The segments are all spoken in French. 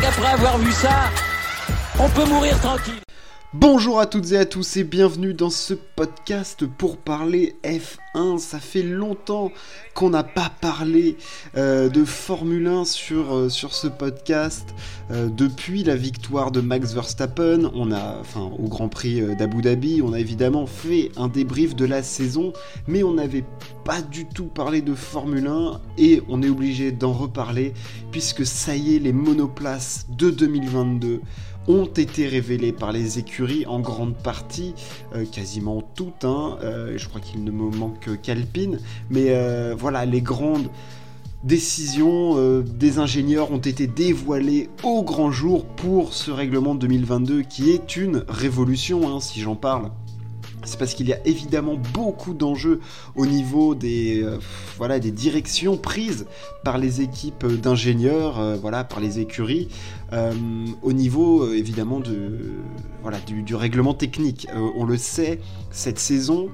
qu'après avoir vu ça, on peut mourir tranquille. Bonjour à toutes et à tous et bienvenue dans ce podcast pour parler F1. Ça fait longtemps qu'on n'a pas parlé euh, de Formule 1 sur, euh, sur ce podcast. Euh, depuis la victoire de Max Verstappen, on a, enfin, au Grand Prix d'Abu Dhabi, on a évidemment fait un débrief de la saison, mais on n'avait pas du tout parlé de Formule 1 et on est obligé d'en reparler puisque ça y est, les monoplaces de 2022 ont été révélés par les écuries en grande partie, euh, quasiment toutes, hein, euh, je crois qu'il ne me manque qu'Alpine, mais euh, voilà, les grandes décisions des ingénieurs ont été dévoilées au grand jour pour ce règlement 2022 qui est une révolution, hein, si j'en parle c'est parce qu'il y a évidemment beaucoup d'enjeux au niveau des, euh, voilà, des directions prises par les équipes d'ingénieurs, euh, voilà, par les écuries, euh, au niveau évidemment de, voilà, du, règlement technique. on le sait, cette saison,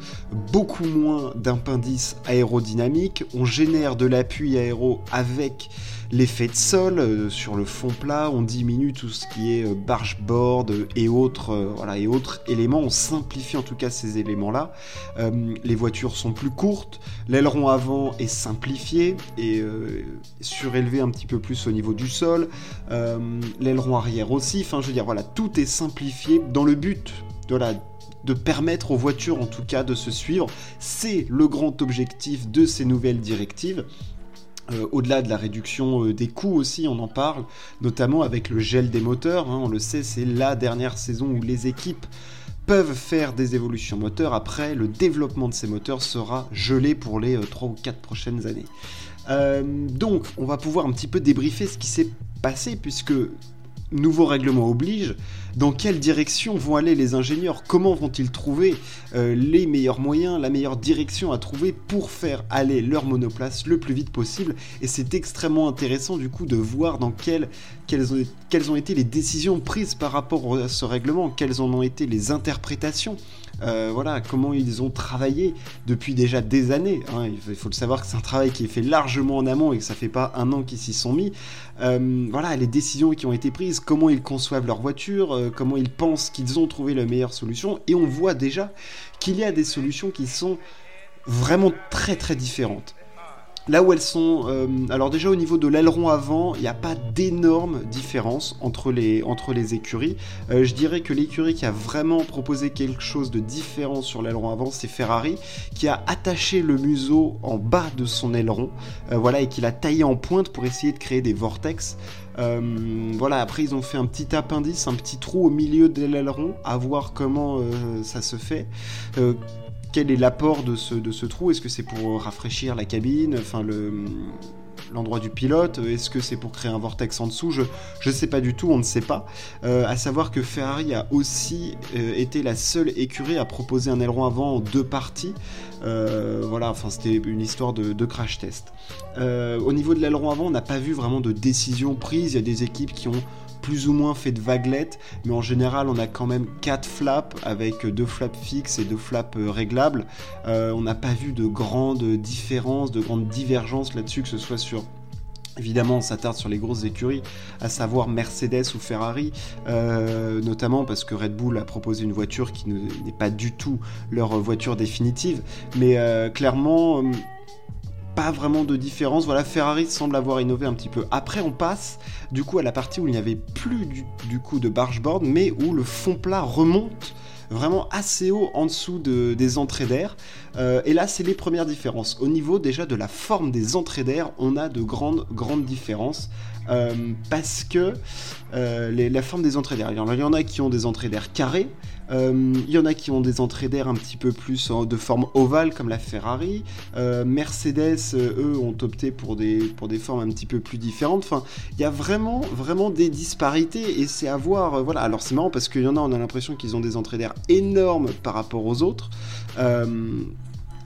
beaucoup moins d'appendices aérodynamiques, on génère de l'appui aéro avec l'effet de sol sur le fond plat, on diminue tout ce qui est euh, bargeboard et autres, voilà, et autres éléments, on simplifie en tout cas ces éléments-là. les voitures sont plus courtes, l'aileron avant est simplifié et surélevé un petit peu plus au niveau du sol, l'aileron arrière aussi, enfin je veux dire, voilà, tout est simplifié dans le but de la de permettre aux voitures en tout cas de se suivre. C'est le grand objectif de ces nouvelles directives. Euh, au-delà de la réduction euh, des coûts aussi, on en parle, notamment avec le gel des moteurs. Hein, on le sait, c'est la dernière saison où les équipes peuvent faire des évolutions moteurs. Après, le développement de ces moteurs sera gelé pour les 3 euh, ou 4 prochaines années. donc, on va pouvoir un petit peu débriefer ce qui s'est passé, puisque nouveau règlement oblige, dans quelle direction vont aller les ingénieurs? Comment vont-ils trouver euh, les meilleurs moyens, la meilleure direction à trouver pour faire aller leur monoplace le plus vite possible? Et c'est extrêmement intéressant du coup de voir dans quelles, ont été les décisions prises par rapport à ce règlement, quelles en ont été les interprétations euh, voilà, comment ils ont travaillé depuis déjà des années. Hein. Il faut le savoir que c'est un travail qui est fait largement en amont et que ça fait pas un an qu'ils s'y sont mis. Euh, voilà, les décisions qui ont été prises, comment ils conçoivent leur voiture, euh, comment ils pensent qu'ils ont trouvé la meilleure solution. Et on voit déjà qu'il y a des solutions qui sont vraiment très très différentes. Là où elles sont... Euh, alors déjà au niveau de l'aileron avant, il n'y a pas d'énorme différence entre les, écuries. Euh, je dirais que l'écurie qui a vraiment proposé quelque chose de différent sur l'aileron avant, c'est Ferrari, qui a attaché le museau en bas de son aileron, euh, voilà, et qui l'a taillé en pointe pour essayer de créer des vortex. voilà, après ils ont fait un petit appendice, un petit trou au milieu de l'aileron, à voir comment ça se fait quel est l'apport de ce, de ce trou? Est-ce que c'est pour rafraîchir la cabine? Enfin, le l'endroit du pilote? Est-ce que c'est pour créer un vortex en dessous? Je ne sais pas du tout, on ne sait pas. Euh, à savoir que Ferrari a aussi euh, été la seule écurie à proposer un aileron avant en deux parties. Euh, voilà, enfin c'était une histoire de, de crash test. au niveau de l'aileron avant, on n'a pas vu vraiment de décision prise. Il y a des équipes qui ont plus ou moins fait de vaguelettes, mais en général on a quand même 4 flaps avec deux flaps fixes et deux flaps euh, réglables. Euh, on n'a pas vu de grandes différences, de grandes divergences là-dessus, que ce soit sur Évidemment, on s'attarde sur les grosses écuries, à savoir Mercedes ou Ferrari, euh, notamment parce que Red Bull a proposé une voiture qui n'est pas du tout leur voiture définitive. Mais clairement, pas vraiment de différence. Voilà, Ferrari semble avoir innové un petit peu. Après, on passe du coup à la partie où il n'y avait plus du, coup de bargeboard, mais où le fond plat remonte vraiment assez haut en dessous des entrées d'air. Euh, et là, c'est les premières différences. Au niveau déjà de la forme des entrées d'air, on a de grandes, grandes différences. Euh, parce que euh, la forme des entrées d'air, il y en a qui ont des entrées d'air carrées, il y en a qui ont des entrées d'air un petit peu plus de forme ovale comme la Ferrari. Mercedes, eux, ont opté pour des, pour des formes un petit peu plus différentes. Enfin, il y a vraiment, vraiment des disparités et c'est à voir. voilà. Alors c'est marrant parce qu'il y en a, on a l'impression qu'ils ont des entrées d'air énormes par rapport aux autres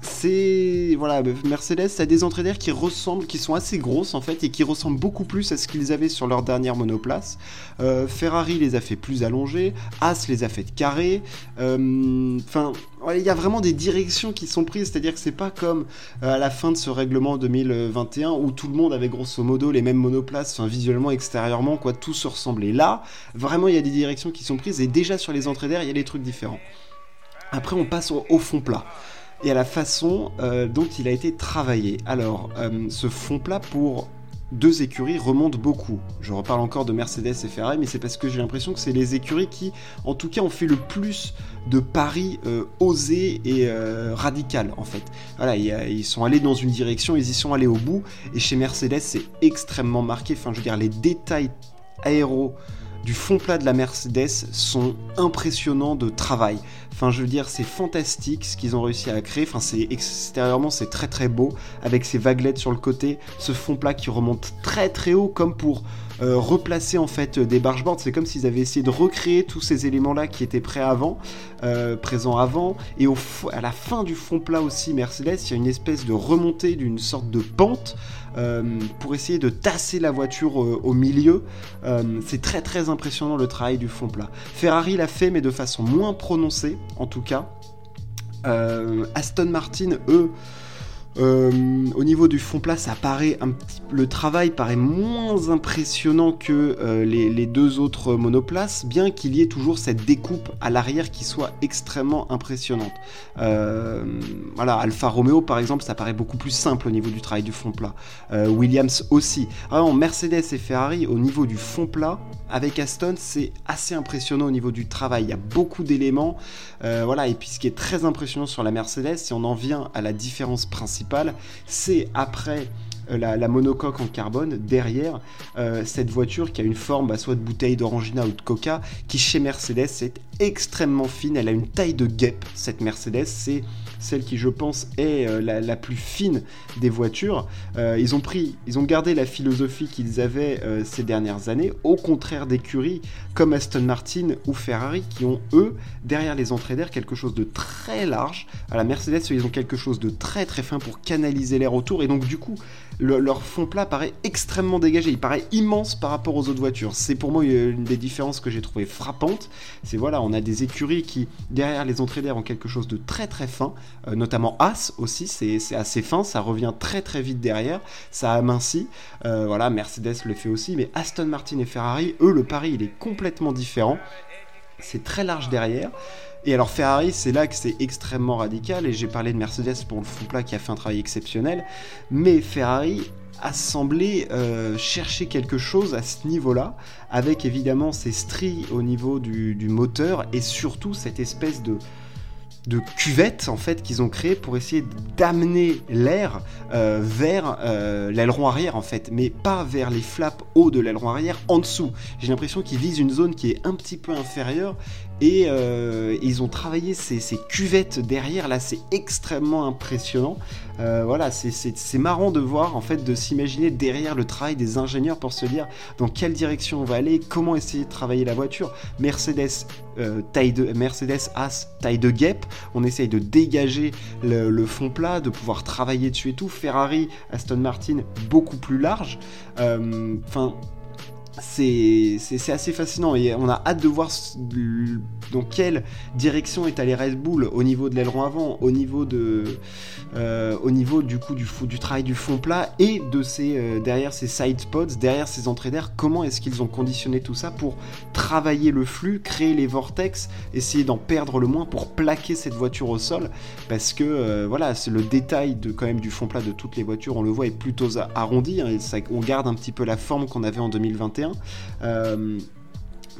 c'est voilà Mercedes a des entrées d'air qui ressemblent qui sont assez grosses en fait et qui ressemblent beaucoup plus à ce qu'ils avaient sur leur dernière monoplace. Euh, Ferrari les a fait plus allongés As les a fait carrés euh, enfin il y a vraiment des directions qui sont prises c'est à dire que c'est pas comme euh, à la fin de ce règlement 2021 où tout le monde avait grosso modo les mêmes monoplaces visuellement extérieurement quoi tout se ressemblait. Là vraiment il y a des directions qui sont prises et déjà sur les entrées d'air il y a des trucs différents. Après on passe au fond plat et à la façon euh, dont il a été travaillé. Alors, euh, ce fond plat pour deux écuries remonte beaucoup. Je reparle encore de Mercedes et Ferrari, mais c'est parce que j'ai l'impression que c'est les écuries qui, en tout cas, ont fait le plus de paris euh, osés et radical, en fait. Voilà, ils sont allés dans une direction, ils y sont allés au bout, et chez Mercedes, c'est extrêmement marqué. Enfin, je veux dire, les détails aéro du fond plat de la Mercedes sont impressionnants de travail. Enfin, je veux dire, c'est fantastique ce qu'ils ont réussi à créer. Enfin, c'est extérieurement, c'est très très beau avec ces vaguelettes sur le côté, ce fond plat qui remonte très très haut, comme pour euh, replacer en fait des bargeboards. C'est comme s'ils avaient essayé de recréer tous ces éléments-là qui étaient prêts avant, euh, présents avant. Et à la fin du fond plat aussi, Mercedes, il y a une espèce de remontée d'une sorte de pente. Euh, pour essayer de tasser la voiture au milieu. c'est très très impressionnant le travail du fond plat. Ferrari l'a fait mais de façon moins prononcée en tout cas. Aston Martin, eux, euh, au niveau du fond plat, ça paraît un petit, le travail paraît moins impressionnant que euh, les, deux autres monoplaces, bien qu'il y ait toujours cette découpe à l'arrière qui soit extrêmement impressionnante. Euh, voilà, Alfa Romeo par exemple, ça paraît beaucoup plus simple au niveau du travail du fond plat. Williams aussi. Alors Mercedes et Ferrari au niveau du fond plat, avec Aston, c'est assez impressionnant au niveau du travail. Il y a beaucoup d'éléments. voilà, et puis ce qui est très impressionnant sur la Mercedes, si on en vient à la différence principale c'est après euh, la, monocoque en carbone derrière euh, cette voiture qui a une forme bah, soit de bouteille d'orangina ou de coca qui chez Mercedes est extrêmement fine elle a une taille de guêpe cette Mercedes c'est celle qui je pense est euh, la, plus fine des voitures. Ils ont pris, ils ont gardé la philosophie qu'ils avaient ces dernières années, au contraire d'écuries comme Aston Martin ou Ferrari qui ont eux derrière les entrées d'air quelque chose de très large. À la Mercedes, ils ont quelque chose de très très fin pour canaliser l'air autour et donc du coup leur fond plat paraît extrêmement dégagé, il paraît immense par rapport aux autres voitures. C'est pour moi une des différences que j'ai trouvé frappante. C'est voilà, on a des écuries qui derrière les entrées d'air ont quelque chose de très très fin, euh, notamment As aussi, c'est assez fin, ça revient très très vite derrière, ça amincit. Euh, voilà, Mercedes le fait aussi, mais Aston Martin et Ferrari, eux, le pari il est complètement différent. C'est très large derrière. Et alors Ferrari, c'est là que c'est extrêmement radical, et j'ai parlé de Mercedes pour le fond plat qui a fait un travail exceptionnel, mais Ferrari a semblé euh, chercher quelque chose à ce niveau-là, avec évidemment ces stries au niveau du moteur, et surtout cette espèce de, cuvettes en fait qu'ils ont créé pour essayer d'amener l'air euh, vers euh, l'aileron arrière en fait, mais pas vers les flaps hauts de l'aileron arrière, en dessous. J'ai l'impression qu'ils visent une zone qui est un petit peu inférieure et euh, ils ont travaillé ces, cuvettes derrière, là c'est extrêmement impressionnant. Euh, voilà, c'est marrant de voir, en fait, de s'imaginer derrière le travail des ingénieurs pour se dire dans quelle direction on va aller, comment essayer de travailler la voiture. Mercedes, euh, taille de, Mercedes As, taille de guêpe, on essaye de dégager le, le, fond plat, de pouvoir travailler dessus et tout. Ferrari, Aston Martin, beaucoup plus large. Enfin, c'est assez fascinant et on a hâte de voir dans quelle direction est allé Red Bull au niveau de l'aileron avant, au niveau euh, du coup du, du travail du fond plat et de euh, derrière ces side spots, derrière ces entrées d'air. Comment est-ce qu'ils ont conditionné tout ça pour travailler le flux, créer les vortex, essayer d'en perdre le moins pour plaquer cette voiture au sol? Parce que euh, voilà c'est le détail de quand même du fond plat de toutes les voitures, on le voit est plutôt arrondi, hein, on garde un petit peu la forme qu'on avait en 2021 euh,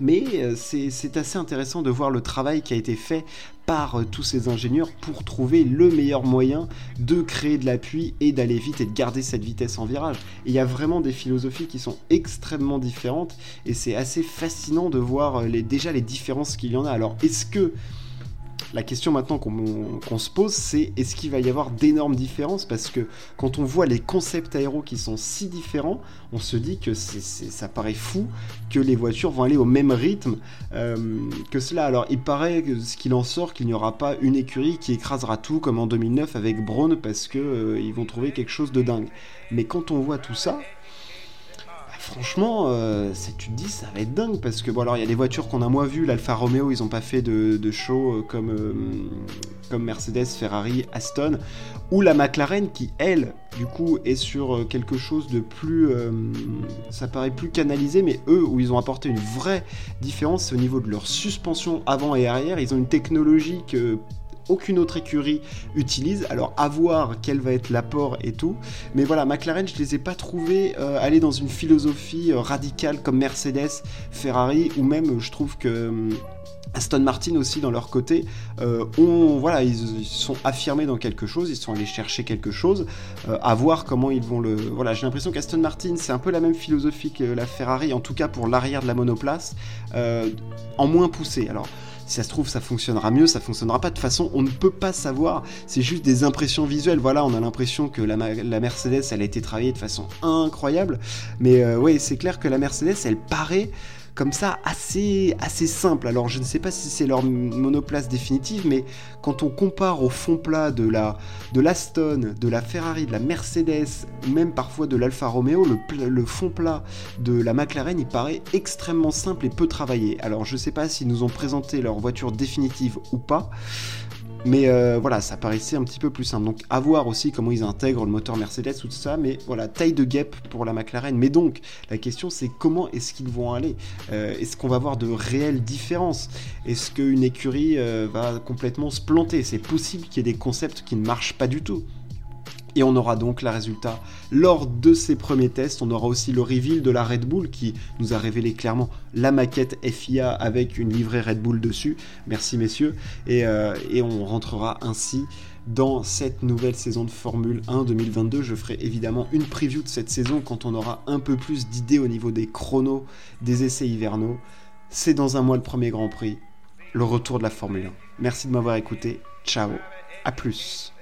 mais euh, c'est assez intéressant de voir le travail qui a été fait par euh, tous ces ingénieurs pour trouver le meilleur moyen de créer de l'appui et d'aller vite et de garder cette vitesse en virage. il y a vraiment des philosophies qui sont extrêmement différentes et c'est assez fascinant de voir déjà les différences qu'il y en a. Alors est-ce que la question maintenant qu'on se pose, c'est est-ce qu'il va y avoir d'énormes différences? Parce que quand on voit les concepts aéros qui sont si différents, on se dit que ça paraît fou que les voitures vont aller au même rythme euh, que cela. Alors il paraît que ce qu'il en sort qu'il n'y aura pas une écurie qui écrasera tout comme en 2009 avec Braun parce qu'ils euh, vont trouver quelque chose de dingue. Mais quand on voit tout ça, franchement, euh, tu te dis, ça va être dingue parce que bon, alors il y a des voitures qu'on a moins vues. L'Alfa Romeo, ils n'ont pas fait de, show euh, comme, euh, comme Mercedes, Ferrari, Aston, ou la McLaren qui, elle, du coup, est sur quelque chose de plus, ça paraît plus canalisé, mais eux, où ils ont apporté une vraie différence, c'est au niveau de leur suspension avant et arrière. Ils ont une technologie que aucune autre écurie utilise. Alors à voir quel va être l'apport et tout. Mais voilà, McLaren, je les ai pas trouvés euh, aller dans une philosophie euh, radicale comme Mercedes, Ferrari, ou même je trouve que hum, Aston Martin aussi dans leur côté euh, ont, voilà ils, sont affirmés dans quelque chose ils sont allés chercher quelque chose à voir comment ils vont le voilà j'ai l'impression qu'Aston Martin c'est un peu la même philosophie que la Ferrari en tout cas pour l'arrière de la monoplace en moins poussé alors si ça se trouve, ça fonctionnera mieux, ça fonctionnera pas. De façon, on ne peut pas savoir. C'est juste des impressions visuelles. Voilà, on a l'impression que la, Mercedes, elle a été travaillée de façon incroyable. Mais euh, oui, c'est clair que la Mercedes, elle paraît comme ça assez, assez simple. Alors je ne sais pas si c'est leur monoplace définitive, mais quand on compare au fond plat de la de l'Aston, de la Ferrari, de la Mercedes, même parfois de l'Alfa Romeo, le, le, fond plat de la McLaren, il paraît extrêmement simple et peu travaillé. Alors je ne sais pas s'ils nous ont présenté leur voiture définitive ou pas, mais euh, voilà, ça paraissait un petit peu plus simple. Donc à voir aussi comment ils intègrent le moteur Mercedes, tout ça. Mais voilà, taille de guêpe pour la McLaren. Mais donc, la question c'est comment est-ce qu'ils vont aller? Euh, Est-ce qu'on va avoir de réelles différences? Est-ce qu'une écurie euh, va complètement se planter? C'est possible qu'il y ait des concepts qui ne marchent pas du tout. Et on aura donc le résultat lors de ces premiers tests. On aura aussi le reveal de la Red Bull qui nous a révélé clairement la maquette FIA avec une livrée Red Bull dessus. Merci messieurs. Et, euh, et on rentrera ainsi dans cette nouvelle saison de Formule 1 2022. Je ferai évidemment une preview de cette saison quand on aura un peu plus d'idées au niveau des chronos des essais hivernaux. C'est dans un mois le premier Grand Prix, le retour de la Formule 1. Merci de m'avoir écouté. Ciao, à plus.